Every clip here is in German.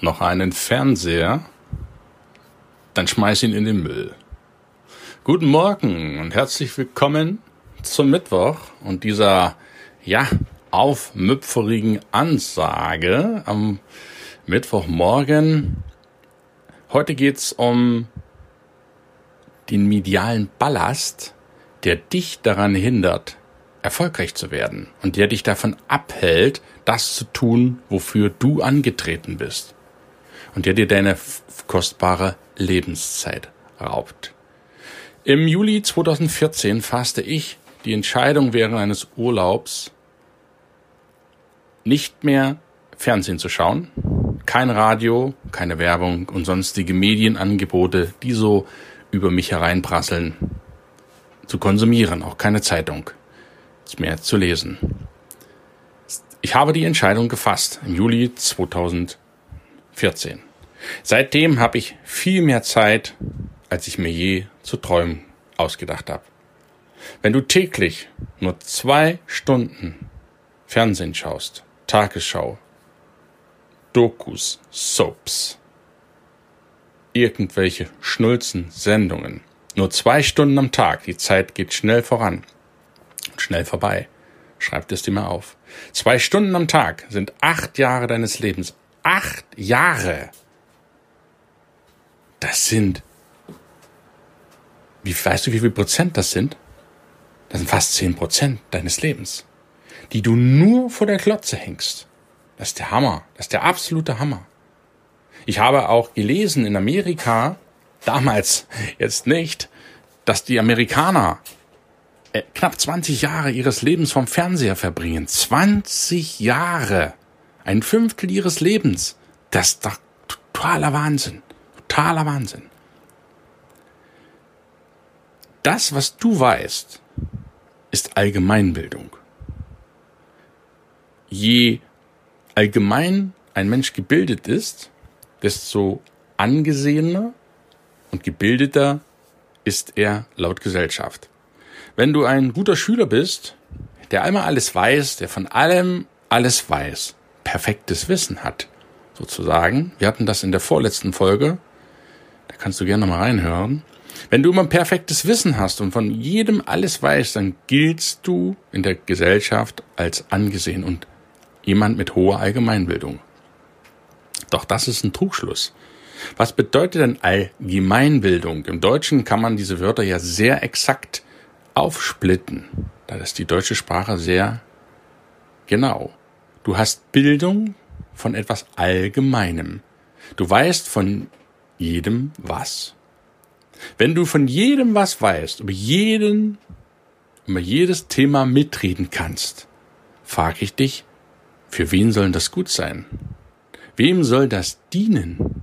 noch einen Fernseher? Dann schmeiß ihn in den Müll. Guten Morgen und herzlich willkommen zum Mittwoch und dieser, ja, aufmüpferigen Ansage am Mittwochmorgen. Heute geht's um den medialen Ballast, der dich daran hindert, erfolgreich zu werden und der dich davon abhält, das zu tun, wofür du angetreten bist und der dir deine kostbare Lebenszeit raubt. Im Juli 2014 fasste ich die Entscheidung während eines Urlaubs, nicht mehr Fernsehen zu schauen, kein Radio, keine Werbung und sonstige Medienangebote, die so über mich hereinprasseln, zu konsumieren, auch keine Zeitung mehr zu lesen. Ich habe die Entscheidung gefasst im Juli 2014. Seitdem habe ich viel mehr Zeit, als ich mir je zu träumen ausgedacht habe. Wenn du täglich nur zwei Stunden Fernsehen schaust, Tagesschau, Dokus, Soaps, irgendwelche Schnulzen, Sendungen, nur zwei Stunden am Tag, die Zeit geht schnell voran, schnell vorbei. Schreib es dir mal auf. Zwei Stunden am Tag sind acht Jahre deines Lebens. Acht Jahre! Das sind. Wie weißt du, wie viel Prozent das sind? Das sind fast zehn Prozent deines Lebens, die du nur vor der Klotze hängst. Das ist der Hammer. Das ist der absolute Hammer. Ich habe auch gelesen in Amerika, damals jetzt nicht, dass die Amerikaner äh, knapp 20 Jahre ihres Lebens vom Fernseher verbringen. 20 Jahre. Ein Fünftel ihres Lebens. Das ist doch totaler Wahnsinn. Totaler Wahnsinn. Das, was du weißt, ist Allgemeinbildung. Je allgemein ein Mensch gebildet ist, desto angesehener und gebildeter ist er laut Gesellschaft. Wenn du ein guter Schüler bist, der einmal alles weiß, der von allem alles weiß, perfektes Wissen hat, sozusagen. Wir hatten das in der vorletzten Folge. Da kannst du gerne mal reinhören. Wenn du immer perfektes Wissen hast und von jedem alles weißt, dann giltst du in der Gesellschaft als angesehen und jemand mit hoher Allgemeinbildung. Doch das ist ein Trugschluss. Was bedeutet denn Allgemeinbildung? Im Deutschen kann man diese Wörter ja sehr exakt aufsplitten. Da ist die deutsche Sprache sehr genau. Du hast Bildung von etwas Allgemeinem. Du weißt von jedem was. Wenn du von jedem was weißt, über jeden, über jedes Thema mitreden kannst, frage ich dich, für wen soll das gut sein? Wem soll das dienen?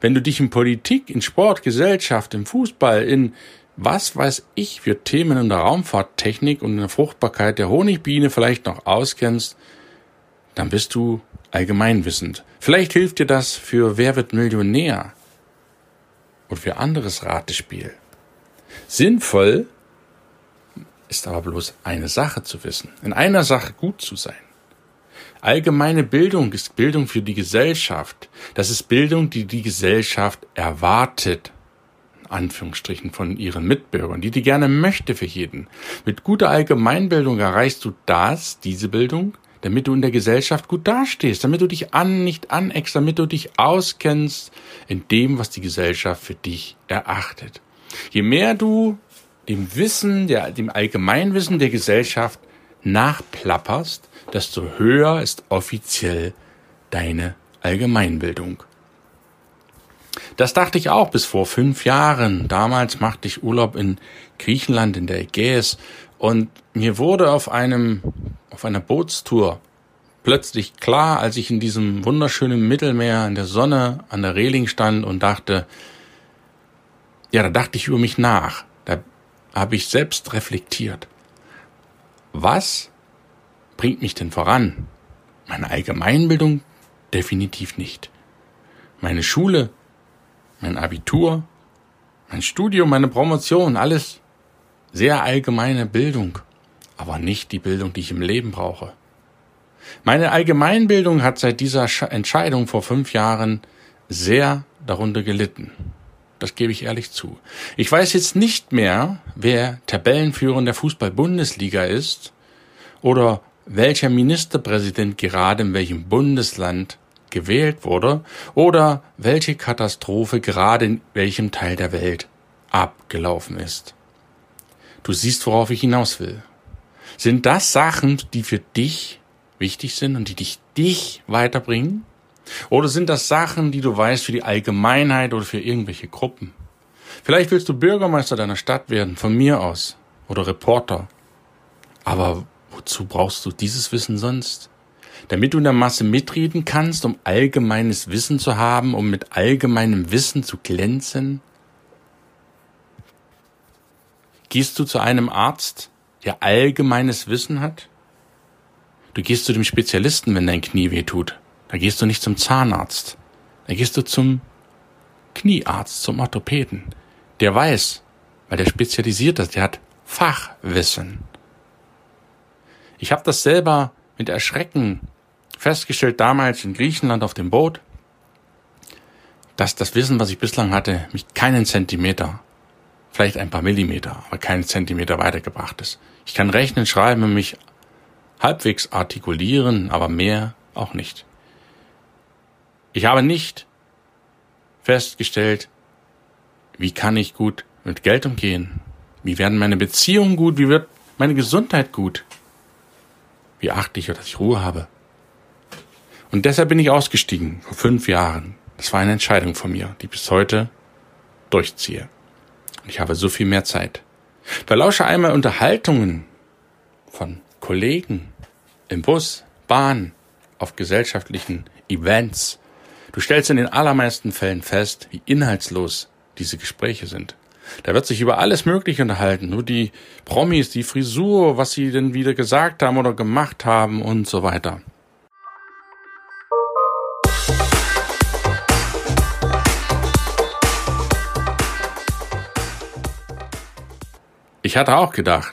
Wenn du dich in Politik, in Sport, Gesellschaft, im Fußball, in was weiß ich für Themen in der Raumfahrttechnik und in der Fruchtbarkeit der Honigbiene vielleicht noch auskennst, dann bist du allgemeinwissend. Vielleicht hilft dir das für Wer wird Millionär und für anderes Ratespiel. Sinnvoll ist aber bloß eine Sache zu wissen, in einer Sache gut zu sein. Allgemeine Bildung ist Bildung für die Gesellschaft. Das ist Bildung, die die Gesellschaft erwartet Anführungsstrichen von ihren Mitbürgern, die die gerne möchte für jeden. Mit guter Allgemeinbildung erreichst du das, diese Bildung, damit du in der Gesellschaft gut dastehst, damit du dich an, nicht aneckst, damit du dich auskennst in dem, was die Gesellschaft für dich erachtet. Je mehr du dem Wissen, der, dem Allgemeinwissen der Gesellschaft nachplapperst, desto höher ist offiziell deine Allgemeinbildung. Das dachte ich auch bis vor fünf Jahren. Damals machte ich Urlaub in Griechenland in der Ägäis und mir wurde auf einem, auf einer Bootstour plötzlich klar, als ich in diesem wunderschönen Mittelmeer in der Sonne an der Reling stand und dachte, ja, da dachte ich über mich nach. Da habe ich selbst reflektiert. Was bringt mich denn voran? Meine Allgemeinbildung? Definitiv nicht. Meine Schule? Mein Abitur? Mein Studium? Meine Promotion? Alles sehr allgemeine Bildung, aber nicht die Bildung, die ich im Leben brauche. Meine Allgemeinbildung hat seit dieser Entscheidung vor fünf Jahren sehr darunter gelitten. Das gebe ich ehrlich zu. Ich weiß jetzt nicht mehr, wer Tabellenführer in der Fußball-Bundesliga ist oder welcher Ministerpräsident gerade in welchem Bundesland gewählt wurde oder welche Katastrophe gerade in welchem Teil der Welt abgelaufen ist. Du siehst, worauf ich hinaus will. Sind das Sachen, die für dich wichtig sind und die dich, dich weiterbringen? Oder sind das Sachen, die du weißt für die Allgemeinheit oder für irgendwelche Gruppen? Vielleicht willst du Bürgermeister deiner Stadt werden, von mir aus, oder Reporter. Aber wozu brauchst du dieses Wissen sonst? Damit du in der Masse mitreden kannst, um allgemeines Wissen zu haben, um mit allgemeinem Wissen zu glänzen? Gehst du zu einem Arzt, der allgemeines Wissen hat? Du gehst zu dem Spezialisten, wenn dein Knie weh tut. Da gehst du nicht zum Zahnarzt. Da gehst du zum Kniearzt, zum Orthopäden. Der weiß, weil der spezialisiert ist, der hat Fachwissen. Ich habe das selber mit Erschrecken festgestellt damals in Griechenland auf dem Boot, dass das Wissen, was ich bislang hatte, mich keinen Zentimeter, vielleicht ein paar Millimeter, aber keinen Zentimeter weitergebracht ist. Ich kann rechnen, schreiben und mich halbwegs artikulieren, aber mehr auch nicht. Ich habe nicht festgestellt, wie kann ich gut mit Geld umgehen? Wie werden meine Beziehungen gut? Wie wird meine Gesundheit gut? Wie achte ich, dass ich Ruhe habe? Und deshalb bin ich ausgestiegen vor fünf Jahren. Das war eine Entscheidung von mir, die bis heute durchziehe. Ich habe so viel mehr Zeit. Verlausche einmal Unterhaltungen von Kollegen, im Bus, Bahn, auf gesellschaftlichen Events. Du stellst in den allermeisten Fällen fest, wie inhaltslos diese Gespräche sind. Da wird sich über alles Mögliche unterhalten, nur die Promis, die Frisur, was sie denn wieder gesagt haben oder gemacht haben und so weiter. Ich hatte auch gedacht,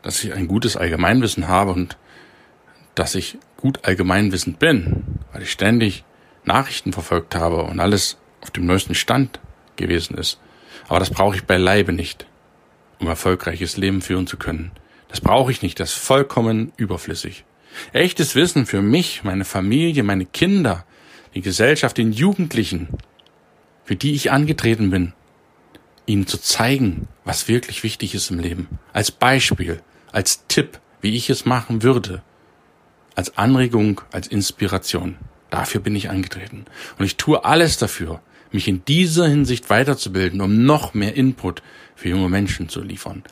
dass ich ein gutes Allgemeinwissen habe und dass ich gut allgemeinwissend bin, weil ich ständig Nachrichten verfolgt habe und alles auf dem neuesten Stand gewesen ist. Aber das brauche ich beileibe nicht, um erfolgreiches Leben führen zu können. Das brauche ich nicht, das ist vollkommen überflüssig. Echtes Wissen für mich, meine Familie, meine Kinder, die Gesellschaft, den Jugendlichen, für die ich angetreten bin, ihnen zu zeigen, was wirklich wichtig ist im Leben. Als Beispiel, als Tipp, wie ich es machen würde, als Anregung, als Inspiration. Dafür bin ich angetreten. Und ich tue alles dafür, mich in dieser Hinsicht weiterzubilden, um noch mehr Input für junge Menschen zu liefern,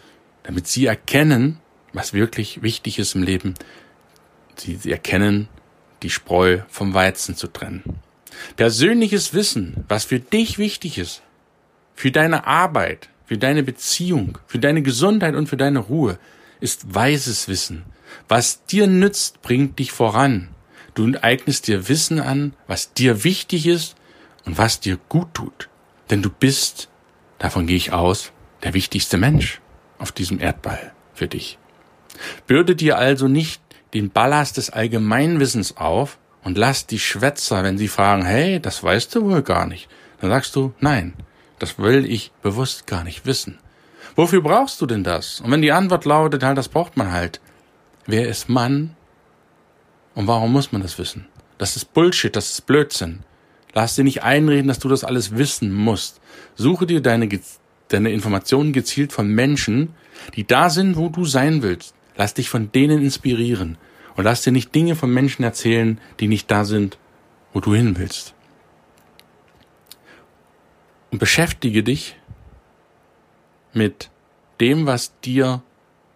damit sie erkennen, was wirklich wichtig ist im Leben. Sie, sie erkennen, die Spreu vom Weizen zu trennen. Persönliches Wissen, was für dich wichtig ist, für deine Arbeit, für deine Beziehung, für deine Gesundheit und für deine Ruhe, ist weises Wissen, was dir nützt, bringt dich voran. Du eignest dir Wissen an, was dir wichtig ist und was dir gut tut. Denn du bist, davon gehe ich aus, der wichtigste Mensch auf diesem Erdball für dich. Bürde dir also nicht den Ballast des Allgemeinwissens auf und lass die Schwätzer, wenn sie fragen, hey, das weißt du wohl gar nicht, dann sagst du, nein, das will ich bewusst gar nicht wissen. Wofür brauchst du denn das? Und wenn die Antwort lautet, halt, das braucht man halt, Wer ist Mann? Und warum muss man das wissen? Das ist Bullshit, das ist Blödsinn. Lass dir nicht einreden, dass du das alles wissen musst. Suche dir deine, deine Informationen gezielt von Menschen, die da sind, wo du sein willst. Lass dich von denen inspirieren. Und lass dir nicht Dinge von Menschen erzählen, die nicht da sind, wo du hin willst. Und beschäftige dich mit dem, was dir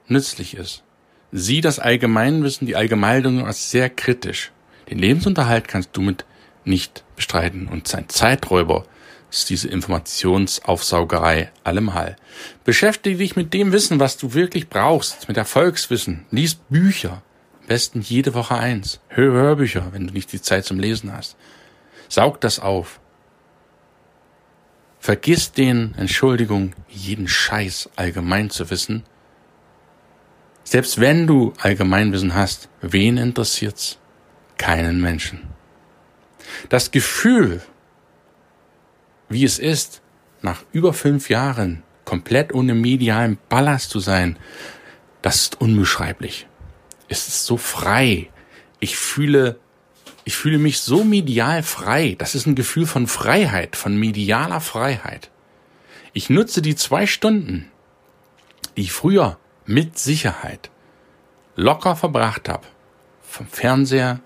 nützlich ist. Sieh das Allgemeinwissen, die Allgemeinbildung als sehr kritisch. Den Lebensunterhalt kannst du mit nicht bestreiten und sein Zeiträuber ist diese Informationsaufsaugerei allemal. Beschäftige dich mit dem Wissen, was du wirklich brauchst, mit Erfolgswissen. Lies Bücher. Am besten jede Woche eins. Hör Hörbücher, wenn du nicht die Zeit zum Lesen hast. Saug das auf. Vergiss den, Entschuldigung, jeden Scheiß allgemein zu wissen. Selbst wenn du Allgemeinwissen hast, wen interessiert's? Keinen Menschen. Das Gefühl, wie es ist, nach über fünf Jahren komplett ohne medialen Ballast zu sein, das ist unbeschreiblich. Es ist so frei. Ich fühle, ich fühle mich so medial frei. Das ist ein Gefühl von Freiheit, von medialer Freiheit. Ich nutze die zwei Stunden, die ich früher mit Sicherheit locker verbracht habe, vom Fernseher,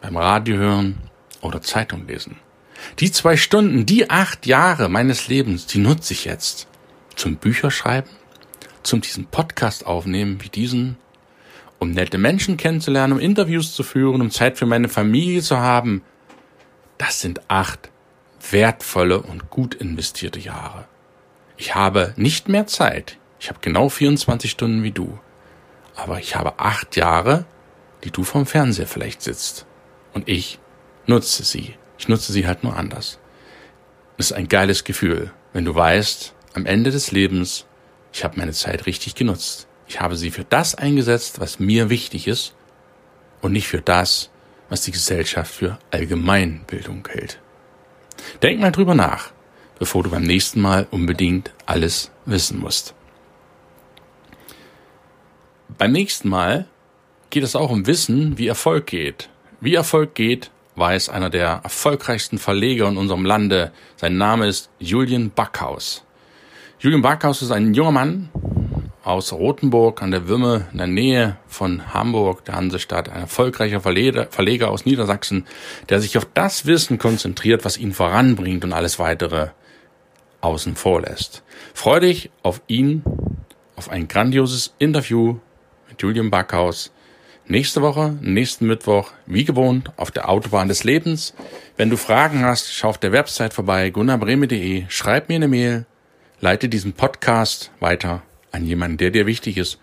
beim Radio hören oder Zeitung lesen. Die zwei Stunden, die acht Jahre meines Lebens, die nutze ich jetzt zum Bücherschreiben, zum diesen Podcast aufnehmen wie diesen, um nette Menschen kennenzulernen, um Interviews zu führen, um Zeit für meine Familie zu haben. Das sind acht wertvolle und gut investierte Jahre. Ich habe nicht mehr Zeit. Ich habe genau 24 Stunden wie du. Aber ich habe acht Jahre, die du vom Fernseher vielleicht sitzt. Und ich nutze sie. Ich nutze sie halt nur anders. Es ist ein geiles Gefühl, wenn du weißt, am Ende des Lebens, ich habe meine Zeit richtig genutzt. Ich habe sie für das eingesetzt, was mir wichtig ist und nicht für das, was die Gesellschaft für Allgemeinbildung hält. Denk mal drüber nach, bevor du beim nächsten Mal unbedingt alles wissen musst. Beim nächsten Mal geht es auch um Wissen, wie Erfolg geht. Wie Erfolg geht, weiß einer der erfolgreichsten Verleger in unserem Lande. Sein Name ist Julian Backhaus. Julian Backhaus ist ein junger Mann aus Rothenburg an der Würme in der Nähe von Hamburg, der Hansestadt, ein erfolgreicher Verleger, Verleger aus Niedersachsen, der sich auf das Wissen konzentriert, was ihn voranbringt und alles weitere außen vor lässt. Freu dich auf ihn, auf ein grandioses Interview mit Julian Backhaus nächste Woche, nächsten Mittwoch, wie gewohnt, auf der Autobahn des Lebens. Wenn du Fragen hast, schau auf der Website vorbei, gunnarbreme.de, schreib mir eine Mail, leite diesen Podcast weiter an jemanden, der dir wichtig ist.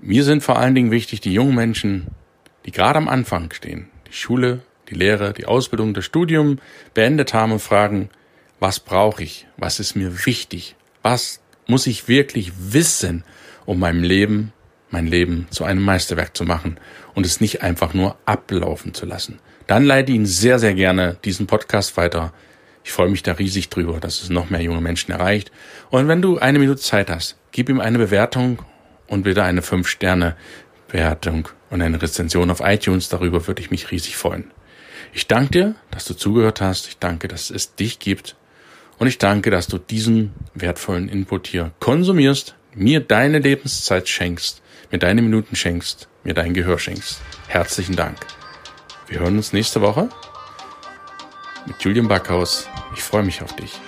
Mir sind vor allen Dingen wichtig die jungen Menschen, die gerade am Anfang stehen, die Schule, die Lehre, die Ausbildung, das Studium beendet haben und fragen, was brauche ich? Was ist mir wichtig? Was muss ich wirklich wissen, um meinem Leben mein Leben zu einem Meisterwerk zu machen und es nicht einfach nur ablaufen zu lassen. Dann leite Ihnen sehr, sehr gerne diesen Podcast weiter. Ich freue mich da riesig drüber, dass es noch mehr junge Menschen erreicht. Und wenn du eine Minute Zeit hast, gib ihm eine Bewertung und bitte eine 5-Sterne-Bewertung und eine Rezension auf iTunes. Darüber würde ich mich riesig freuen. Ich danke dir, dass du zugehört hast. Ich danke, dass es dich gibt. Und ich danke, dass du diesen wertvollen Input hier konsumierst, mir deine Lebenszeit schenkst mir deine Minuten schenkst, mir dein Gehör schenkst. Herzlichen Dank. Wir hören uns nächste Woche mit Julian Backhaus. Ich freue mich auf dich.